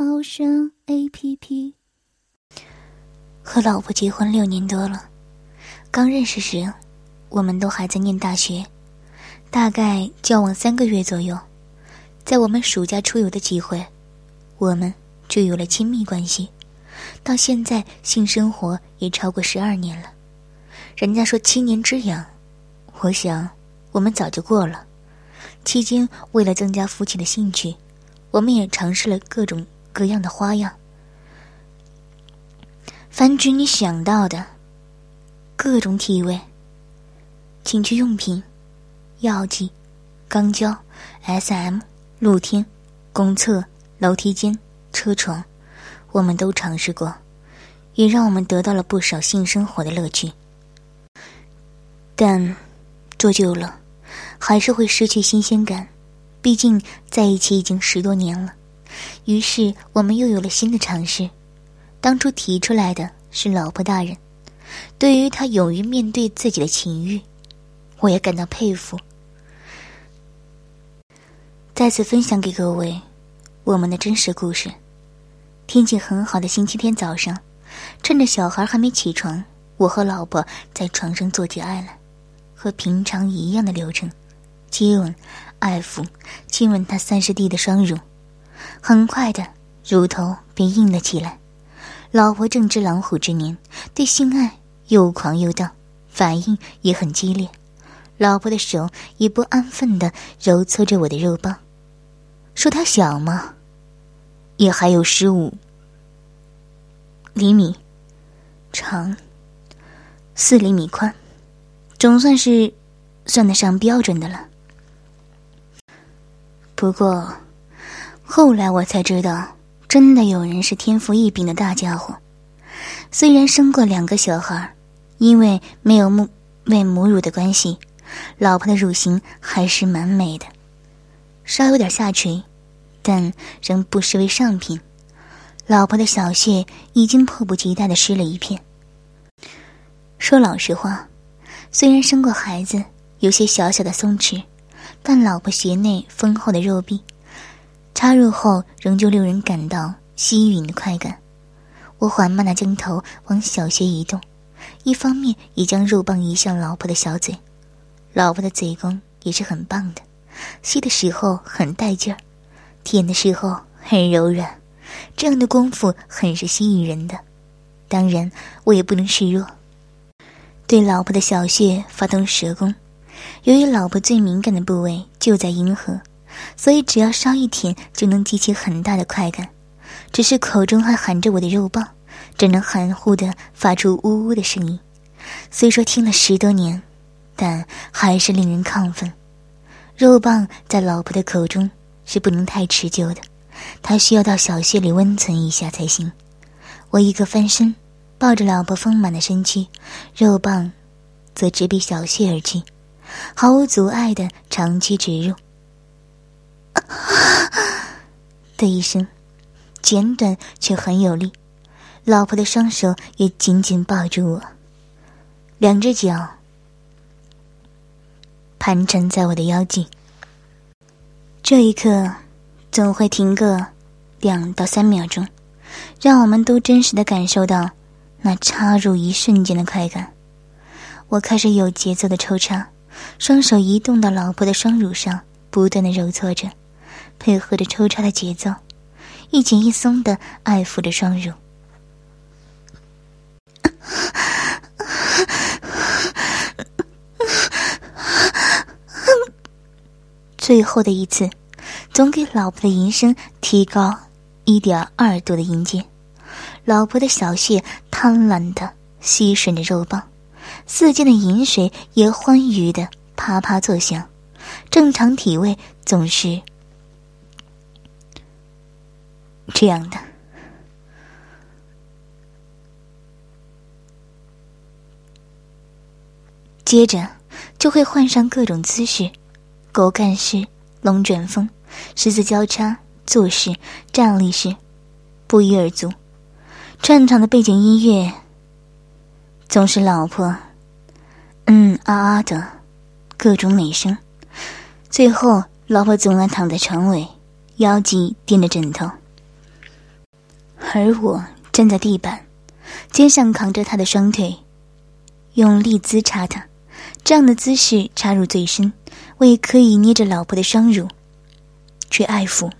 猫声 A P P。和老婆结婚六年多了，刚认识时，我们都还在念大学，大概交往三个月左右，在我们暑假出游的机会，我们就有了亲密关系。到现在，性生活也超过十二年了。人家说七年之痒，我想我们早就过了。期间，为了增加夫妻的兴趣，我们也尝试了各种各样的花样。凡举你想到的，各种体位、情趣用品、药剂、肛交、S.M、露天、公厕、楼梯间、车床，我们都尝试过，也让我们得到了不少性生活的乐趣。但做久了。还是会失去新鲜感，毕竟在一起已经十多年了。于是我们又有了新的尝试。当初提出来的是老婆大人，对于他勇于面对自己的情欲，我也感到佩服。再次分享给各位我们的真实故事。天气很好的星期天早上，趁着小孩还没起床，我和老婆在床上做起爱来，和平常一样的流程。接吻、爱抚、亲吻他三师弟的双乳，很快的，乳头便硬了起来。老婆正值狼虎之年，对性爱又狂又荡，反应也很激烈。老婆的手也不安分的揉搓着我的肉棒，说他小吗？也还有十五厘米长，四厘米宽，总算是算得上标准的了。不过，后来我才知道，真的有人是天赋异禀的大家伙。虽然生过两个小孩，因为没有母喂母乳的关系，老婆的乳型还是蛮美的，稍有点下垂，但仍不失为上品。老婆的小穴已经迫不及待的湿了一片。说老实话，虽然生过孩子，有些小小的松弛。但老婆鞋内丰厚的肉壁，插入后仍旧令人感到吸吮的快感。我缓慢的将头往小穴移动，一方面也将肉棒移向老婆的小嘴。老婆的嘴功也是很棒的，吸的时候很带劲儿，舔的时候很柔软，这样的功夫很是吸引人的。当然，我也不能示弱，对老婆的小穴发动蛇功。由于老婆最敏感的部位就在阴核，所以只要稍一舔就能激起很大的快感。只是口中还含着我的肉棒，只能含糊的发出呜呜的声音。虽说听了十多年，但还是令人亢奋。肉棒在老婆的口中是不能太持久的，它需要到小穴里温存一下才行。我一个翻身，抱着老婆丰满的身躯，肉棒则直逼小穴而去。毫无阻碍的长驱直入，的一声，简短却很有力。老婆的双手也紧紧抱住我，两只脚盘缠在我的腰际。这一刻，总会停个两到三秒钟，让我们都真实的感受到那插入一瞬间的快感。我开始有节奏的抽插。双手移动到老婆的双乳上，不断的揉搓着，配合着抽插的节奏，一紧一松的爱抚着双乳。最后的一次，总给老婆的吟声提高一点二度的音阶。老婆的小穴贪婪的吸吮着肉棒。四溅的饮水也欢愉的啪啪作响，正常体位总是这样的。接着就会换上各种姿势狗干事龙卷风十字交叉坐式站立式不一而足串场的背景音乐总是老婆嗯啊啊的各种美声。最后老婆总爱躺在床尾腰脊垫着枕头。而我站在地板，肩上扛着他的双腿，用力滋插他。这样的姿势插入最深，我也可以捏着老婆的双乳，去爱抚。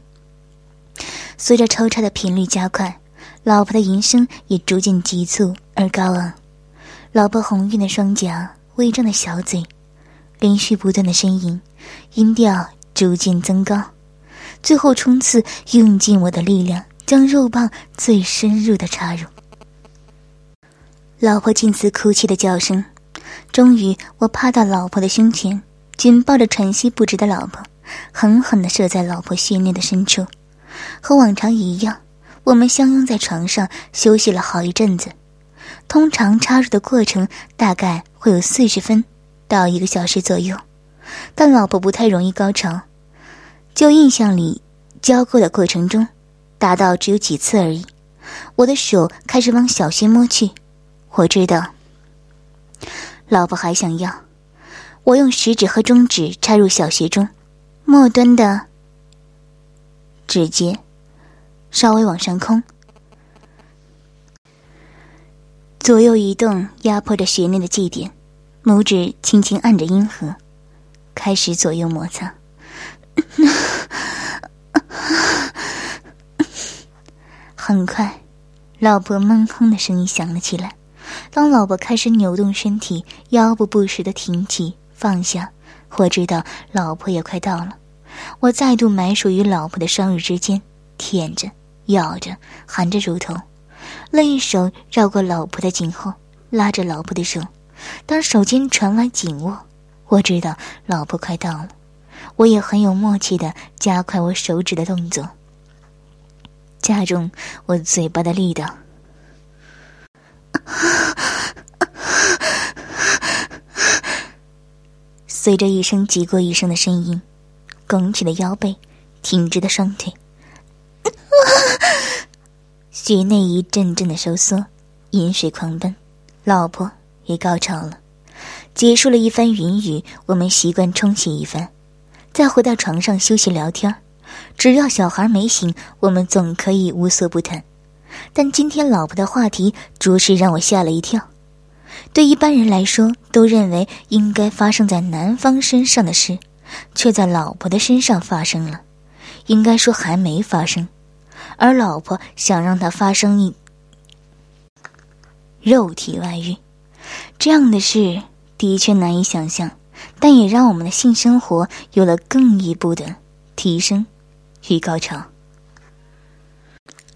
随着抽插的频率加快，老婆的吟声也逐渐急促而高昂。老婆红晕的双颊，微张的小嘴，连续不断的呻吟，音调逐渐增高，最后冲刺，用尽我的力量，将肉棒最深入的插入。老婆近似哭泣的叫声。终于，我趴到老婆的胸前，紧抱着喘息不止的老婆，狠狠地射在老婆血内的深处。和往常一样，我们相拥在床上休息了好一阵子。通常插入的过程大概会有四十分到一个小时左右，但老婆不太容易高潮。就印象里，交媾的过程中，达到只有几次而已。我的手开始往小穴摸去，我知道。老婆还想要，我用食指和中指插入小穴中，末端的指节稍微往上空，左右移动，压迫着穴内的祭点，拇指轻轻按着阴核，开始左右摩擦。很快，老婆闷哼的声音响了起来。当老婆开始扭动身体，腰部不时的挺起放下，我知道老婆也快到了。我再度埋首于老婆的双乳之间，舔着、咬着、含着乳头，另一手绕过老婆的颈后，拉着老婆的手。当手间传来紧握，我知道老婆快到了。我也很有默契的加快我手指的动作，加重我嘴巴的力道。随着一声急过一声的声音，拱起的腰背，挺直的双腿，穴内一阵阵的收缩，饮水狂奔，老婆也高潮了。结束了一番云雨，我们习惯冲洗一番，再回到床上休息聊天。只要小孩没醒，我们总可以无所不谈。但今天老婆的话题着实让我吓了一跳。对一般人来说，都认为应该发生在男方身上的事，却在老婆的身上发生了。应该说还没发生，而老婆想让它发生一肉体外遇，这样的事的确难以想象，但也让我们的性生活有了更一步的提升与高潮。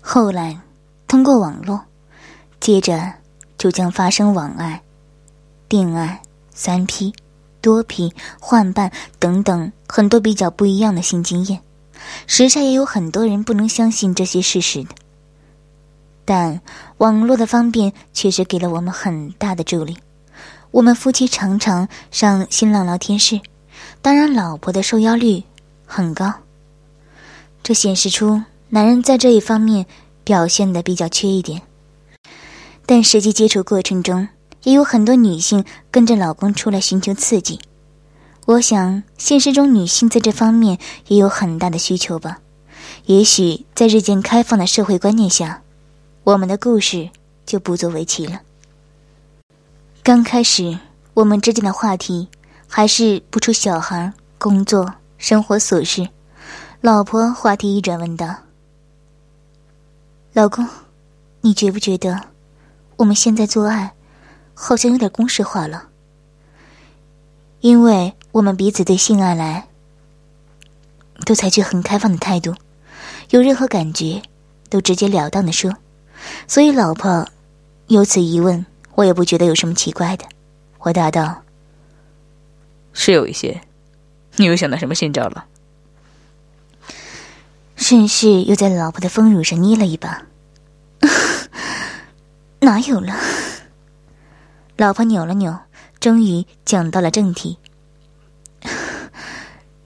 后来。通过网络，接着就将发生网爱、定爱、三 P、多 P、换伴等等很多比较不一样的性经验。时下也有很多人不能相信这些事实的，但网络的方便确实给了我们很大的助力。我们夫妻常常上新浪聊天室，当然老婆的受邀率很高，这显示出男人在这一方面。表现的比较缺一点，但实际接触过程中，也有很多女性跟着老公出来寻求刺激。我想，现实中女性在这方面也有很大的需求吧。也许在日渐开放的社会观念下，我们的故事就不足为奇了。刚开始，我们之间的话题还是不出小孩、工作、生活琐事。老婆话题一转，问道。老公，你觉不觉得我们现在做爱好像有点公式化了？因为我们彼此对性爱来都采取很开放的态度，有任何感觉都直截了当的说，所以老婆有此疑问，我也不觉得有什么奇怪的。我答道：“是有一些，你又想到什么新招了？”顺势又在老婆的丰乳上捏了一把，哪有了？老婆扭了扭，终于讲到了正题。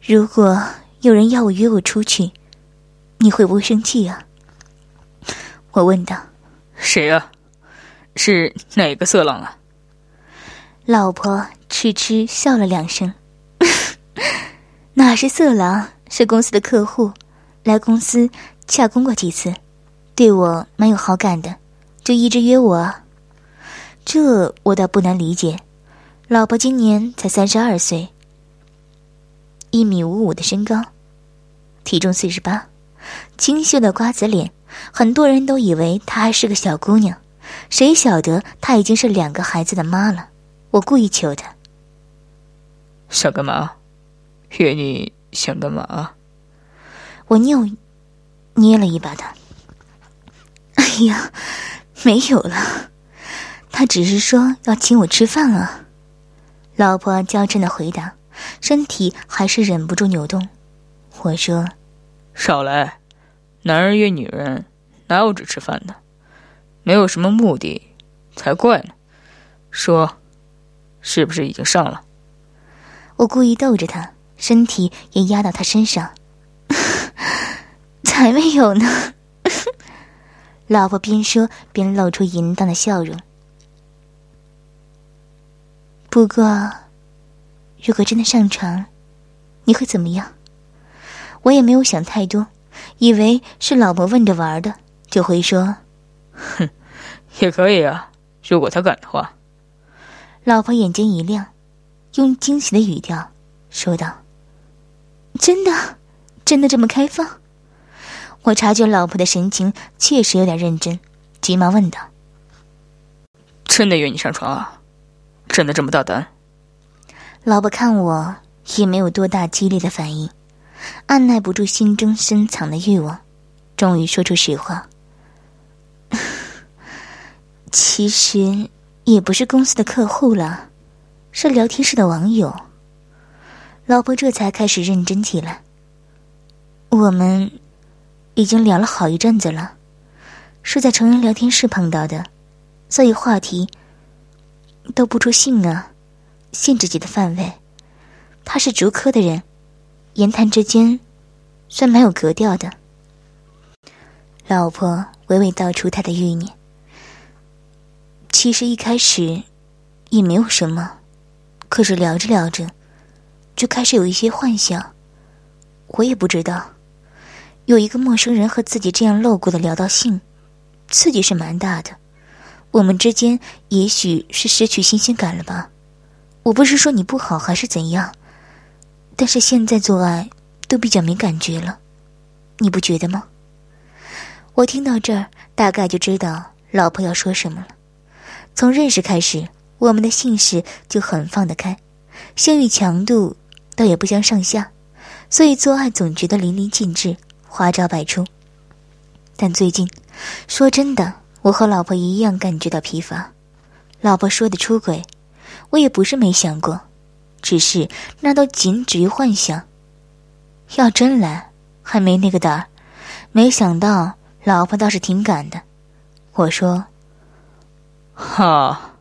如果有人要我约我出去，你会不会生气啊？我问道。谁啊？是哪个色狼啊？老婆痴痴笑了两声。哪是色狼？是公司的客户，来公司洽公过几次，对我蛮有好感的，就一直约我。这我倒不难理解。老婆今年才三十二岁，一米五五的身高，体重四十八，清秀的瓜子脸，很多人都以为她还是个小姑娘，谁晓得她已经是两个孩子的妈了。我故意求她，想干嘛？约你想干嘛？我扭捏了一把他。哎呀，没有了，他只是说要请我吃饭啊。老婆娇嗔的回答，身体还是忍不住扭动。我说：“少来，男人约女人哪有只吃饭的？没有什么目的才怪呢。说，是不是已经上了？”我故意逗着他。身体也压到他身上，才没有呢！老婆边说边露出淫荡的笑容。不过，如果真的上床，你会怎么样？我也没有想太多，以为是老婆问着玩的，就回说：“哼，也可以啊，如果他敢的话。”老婆眼睛一亮，用惊喜的语调说道。真的，真的这么开放？我察觉老婆的神情确实有点认真，急忙问道：“真的约你上床啊？真的这么大胆？”老婆看我也没有多大激烈的反应，按耐不住心中深藏的欲望，终于说出实话：“ 其实也不是公司的客户了，是聊天室的网友。”老婆这才开始认真起来。我们已经聊了好一阵子了，是在成人聊天室碰到的，所以话题都不出性啊，限制级的范围。他是竹科的人，言谈之间算蛮有格调的。老婆娓娓道出她的欲念。其实一开始也没有什么，可是聊着聊着。就开始有一些幻想，我也不知道，有一个陌生人和自己这样露骨的聊到性，刺激是蛮大的。我们之间也许是失去新鲜感了吧？我不是说你不好还是怎样，但是现在做爱都比较没感觉了，你不觉得吗？我听到这儿，大概就知道老婆要说什么了。从认识开始，我们的性事就很放得开，性欲强度。倒也不相上下，所以做爱总觉得淋漓尽致、花招百出。但最近，说真的，我和老婆一样感觉到疲乏。老婆说的出轨，我也不是没想过，只是那都仅止于幻想。要真来，还没那个胆儿。没想到老婆倒是挺敢的。我说：“哈，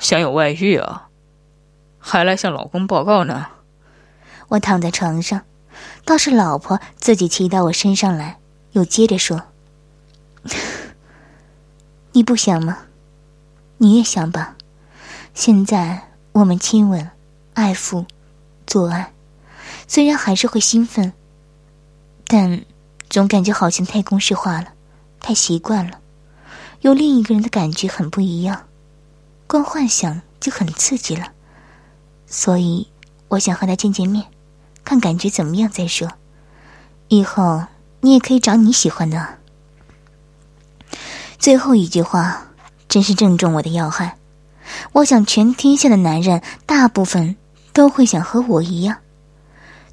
想有外遇啊？还来向老公报告呢？”我躺在床上，倒是老婆自己骑到我身上来，又接着说：“你不想吗？你也想吧。现在我们亲吻、爱抚、做爱，虽然还是会兴奋，但总感觉好像太公式化了，太习惯了，有另一个人的感觉很不一样，光幻想就很刺激了。所以我想和他见见面。”看感觉怎么样再说，以后你也可以找你喜欢的。最后一句话真是正中我的要害。我想全天下的男人大部分都会想和我一样，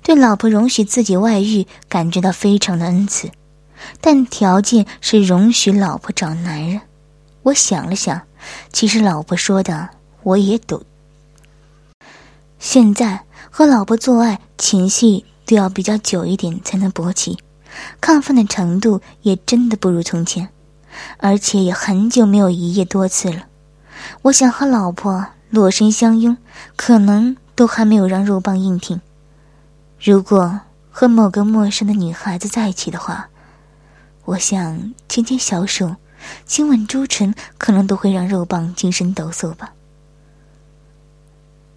对老婆容许自己外遇感觉到非常的恩赐，但条件是容许老婆找男人。我想了想，其实老婆说的我也懂。现在。和老婆做爱，情戏都要比较久一点才能勃起，亢奋的程度也真的不如从前，而且也很久没有一夜多次了。我想和老婆裸身相拥，可能都还没有让肉棒硬挺。如果和某个陌生的女孩子在一起的话，我想牵牵小手，亲吻朱唇，可能都会让肉棒精神抖擞吧。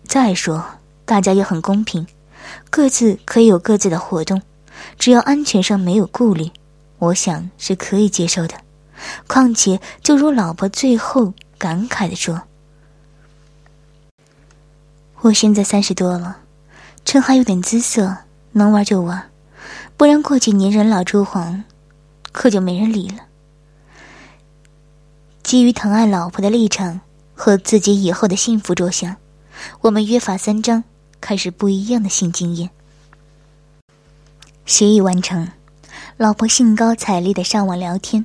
再说，大家也很公平，各自可以有各自的活动，只要安全上没有顾虑，我想是可以接受的。况且，就如老婆最后感慨的说：“我现在三十多了，趁还有点姿色，能玩就玩，不然过几年人老珠黄，可就没人理了。”基于疼爱老婆的立场和自己以后的幸福着想，我们约法三章，开始不一样的性经验。协议完成，老婆兴高采烈的上网聊天。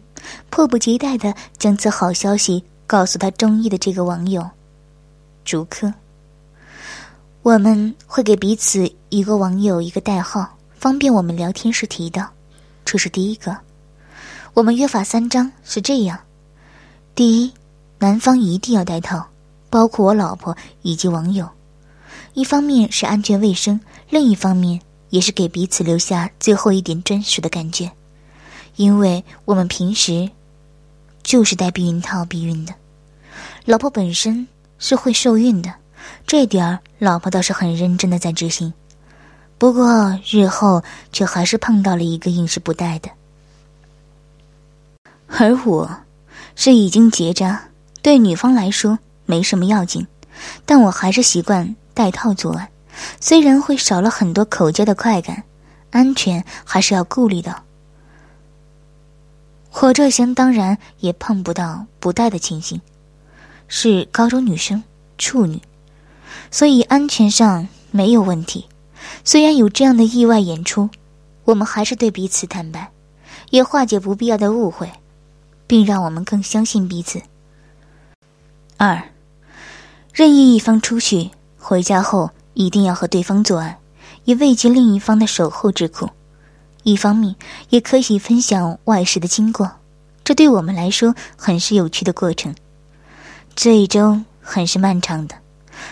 迫不及待的将此好消息告诉他中意的这个网友，竹科。我们会给彼此一个网友一个代号，方便我们聊天时提到。这是第一个。我们约法三章是这样：第一，男方一定要戴套，包括我老婆以及网友。一方面是安全卫生，另一方面也是给彼此留下最后一点专属的感觉。因为我们平时就是戴避孕套避孕的，老婆本身是会受孕的，这点儿老婆倒是很认真的在执行。不过日后却还是碰到了一个硬是不戴的，而我是已经结扎，对女方来说没什么要紧，但我还是习惯戴套作案，虽然会少了很多口交的快感，安全还是要顾虑的。我这厢当然也碰不到不带的情形，是高中女生，处女，所以安全上没有问题。虽然有这样的意外演出，我们还是对彼此坦白，也化解不必要的误会，并让我们更相信彼此。二，任意一方出去回家后，一定要和对方做爱，以慰藉另一方的守候之苦。一方面也可以分享外事的经过，这对我们来说很是有趣的过程。最终很是漫长的，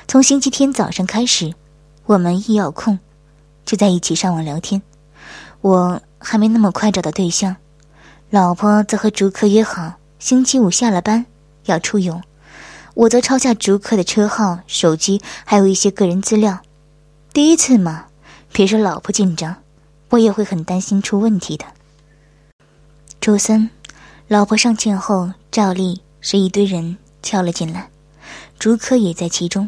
从星期天早上开始，我们一有空就在一起上网聊天。我还没那么快找到对象，老婆则和竹客约好星期五下了班要出游，我则抄下竹客的车号、手机，还有一些个人资料。第一次嘛，别说老婆紧张。我也会很担心出问题的。周三，老婆上线后，照例是一堆人敲了进来，竹科也在其中。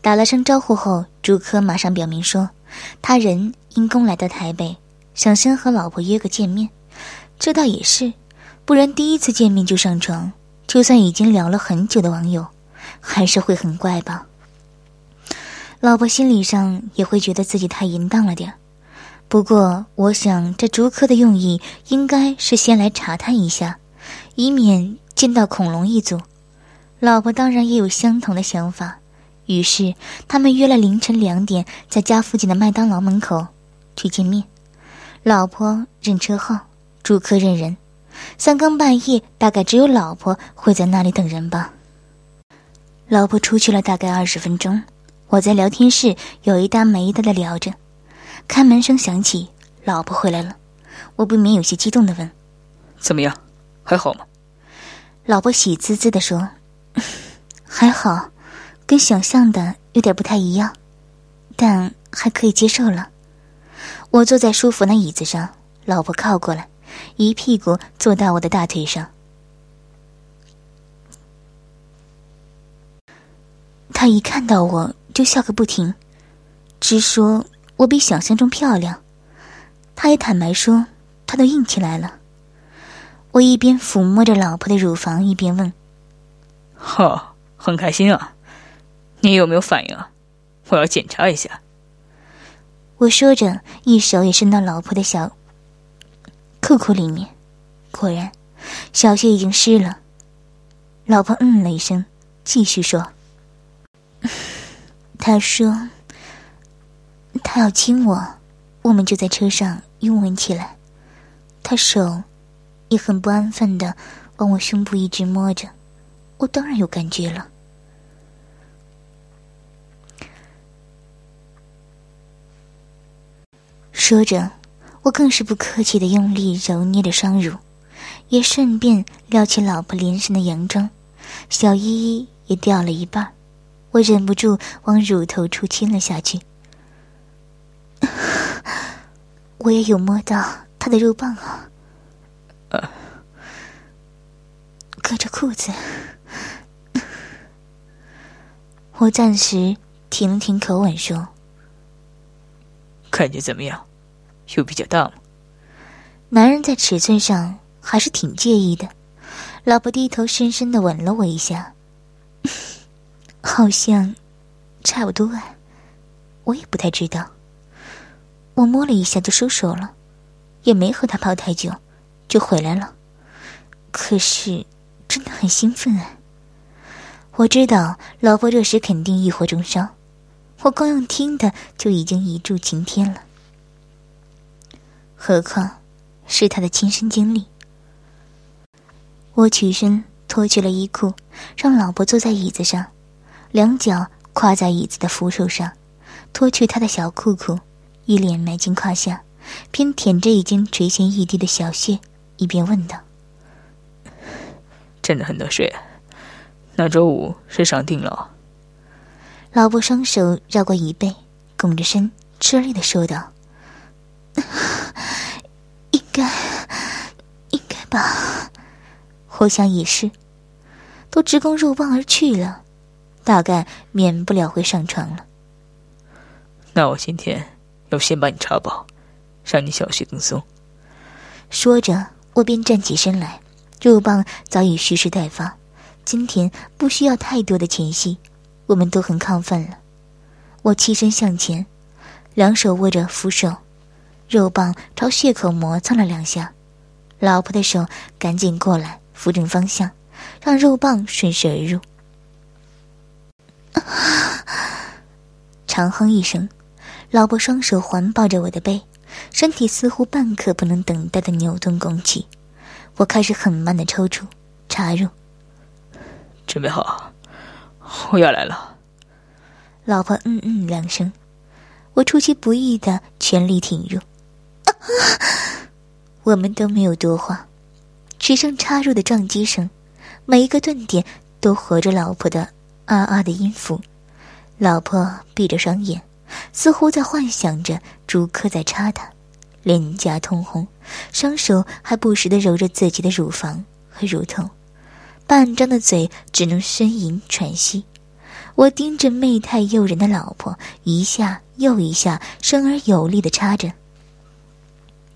打了声招呼后，竹科马上表明说，他人因公来到台北，想先和老婆约个见面。这倒也是，不然第一次见面就上床，就算已经聊了很久的网友，还是会很怪吧。老婆心理上也会觉得自己太淫荡了点。不过，我想这逐客的用意应该是先来查探一下，以免见到恐龙一族。老婆当然也有相同的想法，于是他们约了凌晨两点，在家附近的麦当劳门口去见面。老婆认车号，逐客认人。三更半夜，大概只有老婆会在那里等人吧。老婆出去了大概二十分钟，我在聊天室有一搭没一搭的聊着。开门声响起，老婆回来了，我不免有些激动的问：“怎么样，还好吗？”老婆喜滋滋的说：“ 还好，跟想象的有点不太一样，但还可以接受了。”我坐在舒服那椅子上，老婆靠过来，一屁股坐到我的大腿上。他一看到我就笑个不停，直说。我比想象中漂亮，他也坦白说，他都硬起来了。我一边抚摸着老婆的乳房，一边问：“哈，很开心啊，你有没有反应啊？我要检查一下。”我说着，一手也伸到老婆的小裤裤里面，果然，小穴已经湿了。老婆嗯了一声，继续说：“他说：“他要亲我，我们就在车上拥吻起来。他手也很不安分的往我胸部一直摸着，我当然有感觉了。”说着，我更是不客气的用力揉捏着双乳，也顺便撩起老婆脸上的洋装，小依依也掉了一半儿。我忍不住往乳头处亲了下去。我也有摸到他的肉棒啊，隔着裤子。我暂时停了停口吻说：“感觉怎么样？有比较大吗？”男人在尺寸上还是挺介意的。老婆低头深深的吻了我一下，好像差不多啊，我也不太知道。我摸了一下就收手了，也没和他泡太久，就回来了。可是真的很兴奋啊！我知道老婆这时肯定欲火中烧，我光用听的就已经一柱擎天了，何况是他的亲身经历。我起身脱去了衣裤，让老婆坐在椅子上，两脚跨在椅子的扶手上，脱去他的小裤裤。一脸埋进胯下，边舔着已经垂涎欲滴的小穴，一边问道：“真的很能睡，那周五是上定了？”老伯双手绕过椅背，拱着身，吃力的说道：“应该，应该吧。我想也是，都直攻肉棒而去了，大概免不了会上床了。那我今天……”要先把你插饱，让你小穴更松。说着，我便站起身来，肉棒早已蓄势待发。今天不需要太多的前戏，我们都很亢奋了。我起身向前，两手握着扶手，肉棒朝血口摩擦了两下。老婆的手赶紧过来扶正方向，让肉棒顺势而入。长哼一声。老婆双手环抱着我的背，身体似乎半刻不能等待的扭动拱起。我开始很慢的抽搐，插入。准备好，我要来了。老婆嗯嗯两声，我出其不意的全力挺入。我们都没有多话，只剩插入的撞击声，每一个顿点都活着老婆的啊啊的音符。老婆闭着双眼。似乎在幻想着朱克在插她，脸颊通红，双手还不时的揉着自己的乳房和乳头，半张的嘴只能呻吟喘息。我盯着媚态诱人的老婆，一下又一下，生而有力的插着，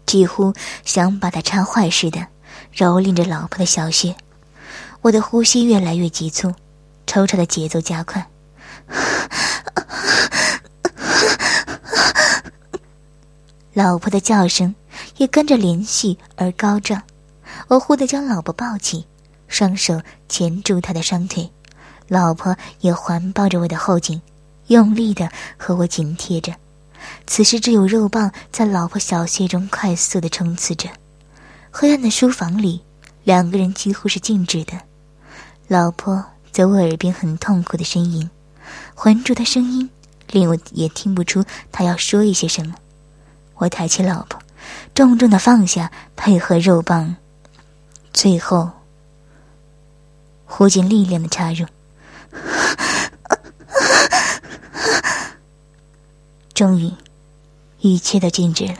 几乎想把她插坏似的，蹂躏着老婆的小穴。我的呼吸越来越急促，抽插的节奏加快。老婆的叫声也跟着连续而高涨，我忽地将老婆抱起，双手钳住她的双腿，老婆也环抱着我的后颈，用力的和我紧贴着。此时只有肉棒在老婆小穴中快速的冲刺着。黑暗的书房里，两个人几乎是静止的。老婆在我耳边很痛苦的呻吟，浑浊的声音令我也听不出他要说一些什么。我抬起老婆，重重的放下，配合肉棒，最后呼尽力量的插入。终于，一切都静止了，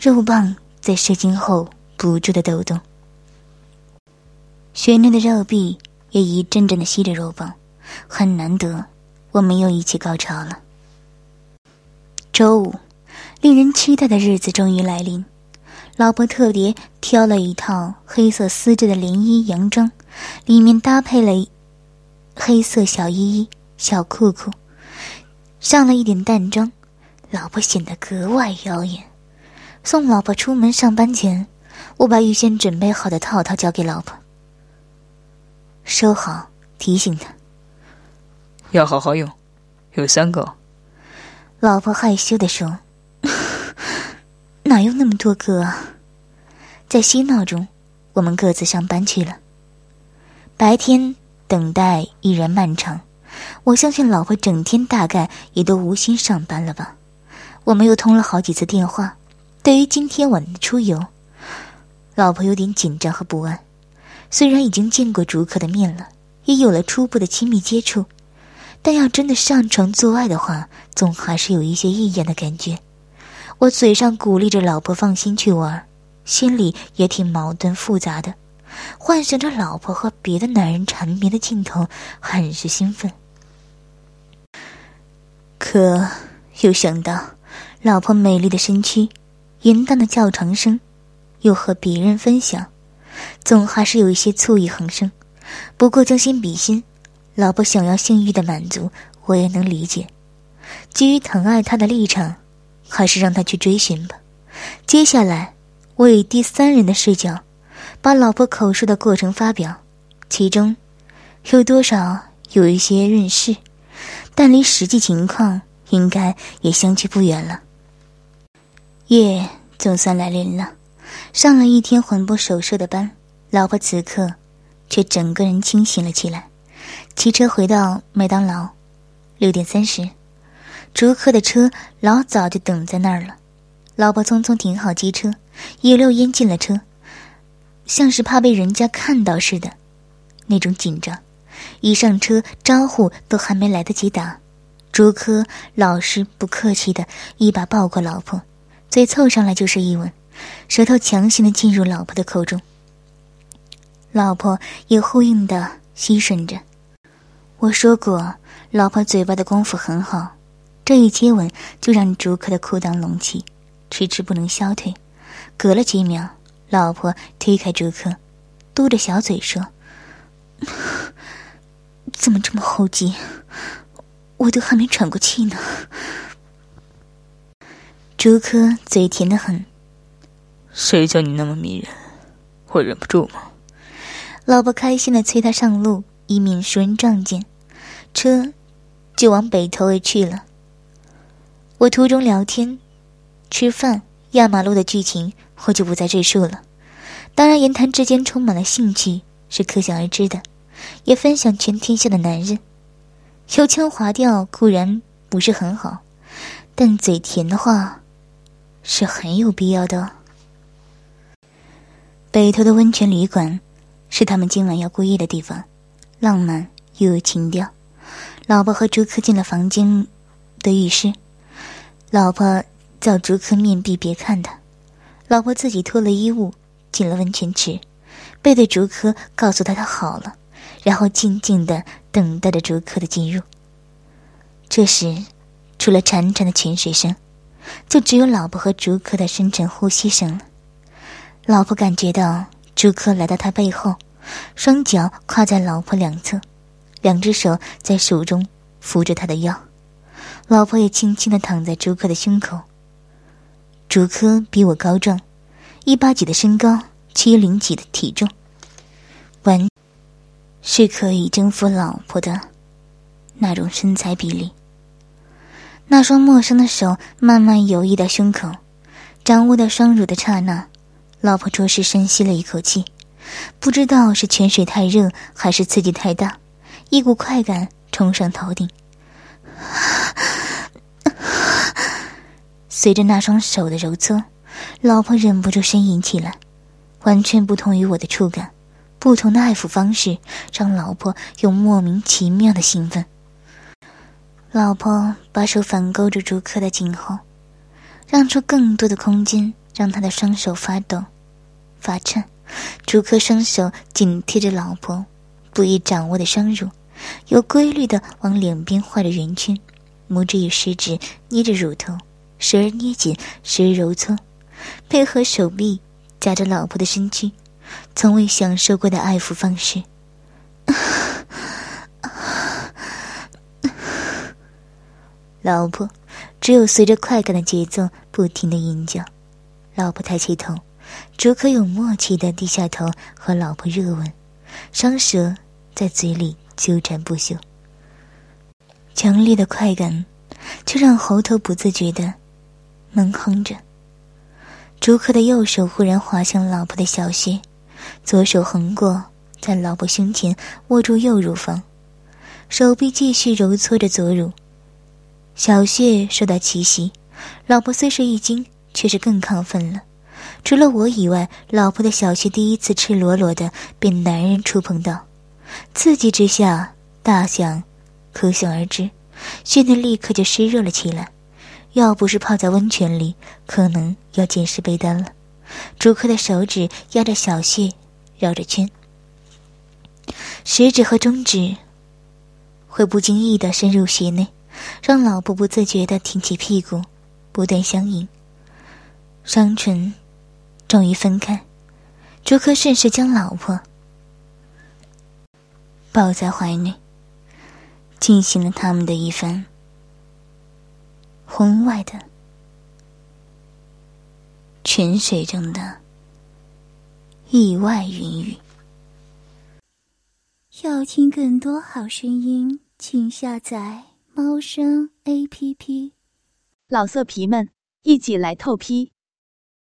肉棒在射精后不住的抖动，悬着的肉壁也一阵阵的吸着肉棒，很难得，我们又一起高潮了。周五。令人期待的日子终于来临，老婆特别挑了一套黑色丝质的连衣洋装，里面搭配了黑色小衣衣、小裤裤，上了一点淡妆，老婆显得格外妖艳。送老婆出门上班前，我把预先准备好的套套交给老婆，收好，提醒他要好好用，有三个。老婆害羞的说。哪有那么多个啊？在嬉闹中，我们各自上班去了。白天等待依然漫长，我相信老婆整天大概也都无心上班了吧。我们又通了好几次电话，对于今天晚的出游，老婆有点紧张和不安。虽然已经见过竹客的面了，也有了初步的亲密接触，但要真的上床做爱的话，总还是有一些异样的感觉。我嘴上鼓励着老婆放心去玩，心里也挺矛盾复杂的，幻想着老婆和别的男人缠绵的镜头，很是兴奋。可又想到老婆美丽的身躯、淫荡的叫床声，又和别人分享，总还是有一些醋意横生。不过将心比心，老婆想要性欲的满足，我也能理解。基于疼爱她的立场。还是让他去追寻吧。接下来，我以第三人的视角，把老婆口述的过程发表，其中有多少有一些润饰，但离实际情况应该也相去不远了。夜总算来临了，上了一天魂不守舍的班，老婆此刻却整个人清醒了起来，骑车回到麦当劳，六点三十。竹客的车老早就等在那儿了，老婆匆匆停好机车，一溜烟进了车，像是怕被人家看到似的，那种紧张。一上车，招呼都还没来得及打，朱科老实不客气的一把抱过老婆，嘴凑上来就是一吻，舌头强行的进入老婆的口中。老婆也呼应的吸吮着。我说过，老婆嘴巴的功夫很好。这一接吻就让竹客的裤裆隆起，迟迟不能消退。隔了几秒，老婆推开竹客，嘟着小嘴说：“怎么这么厚积？我都还没喘过气呢。”竹客嘴甜的很。谁叫你那么迷人？我忍不住吗？老婆开心的催他上路，以免熟人撞见，车就往北头而去了。我途中聊天、吃饭、压马路的剧情，我就不再赘述了。当然，言谈之间充满了兴趣，是可想而知的。也分享全天下的男人。油腔滑调固然不是很好，但嘴甜的话，是很有必要的。北头的温泉旅馆，是他们今晚要过夜的地方，浪漫又有情调。老婆和朱克进了房间的浴室。老婆叫竹科面壁，别看他。老婆自己脱了衣物，进了温泉池，背对竹科，告诉他他好了，然后静静的等待着竹科的进入。这时，除了潺潺的泉水声，就只有老婆和竹科的深沉呼吸声了。老婆感觉到朱科来到他背后，双脚跨在老婆两侧，两只手在手中扶着他的腰。老婆也轻轻的躺在朱克的胸口。朱克比我高壮，一八几的身高，七零几的体重，完是可以征服老婆的那种身材比例。那双陌生的手慢慢游移到胸口，掌握到双乳的刹那，老婆着实深吸了一口气，不知道是泉水太热还是刺激太大，一股快感冲上头顶。随着那双手的揉搓，老婆忍不住呻吟起来。完全不同于我的触感，不同的爱抚方式让老婆有莫名其妙的兴奋。老婆把手反勾住朱克的颈后，让出更多的空间，让他的双手发抖、发颤。朱克双手紧贴着老婆不易掌握的双乳，有规律的往两边画着圆圈。拇指与食指捏着乳头，时而捏紧，时而揉搓，配合手臂夹着老婆的身躯，从未享受过的爱抚方式。老婆只有随着快感的节奏不停的吟叫。老婆抬起头，卓可有默契的低下头和老婆热吻，双舌在嘴里纠缠不休。强烈的快感，却让喉头不自觉的闷哼着。竹克的右手忽然滑向老婆的小穴，左手横过，在老婆胸前握住右乳房，手臂继续揉搓着左乳。小穴受到奇袭，老婆虽是一惊，却是更亢奋了。除了我以外，老婆的小穴第一次赤裸裸的被男人触碰到，刺激之下，大响可想而知，穴内立刻就湿热了起来。要不是泡在温泉里，可能要见尸被单了。主客的手指压着小穴，绕着圈，食指和中指会不经意的深入穴内，让老婆不自觉的挺起屁股，不断相迎。双唇终于分开，朱克顺势将老婆抱在怀内，进行了他们的一番。婚外的泉水中的意外云雨。要听更多好声音，请下载猫声 A P P。老色皮们，一起来透批！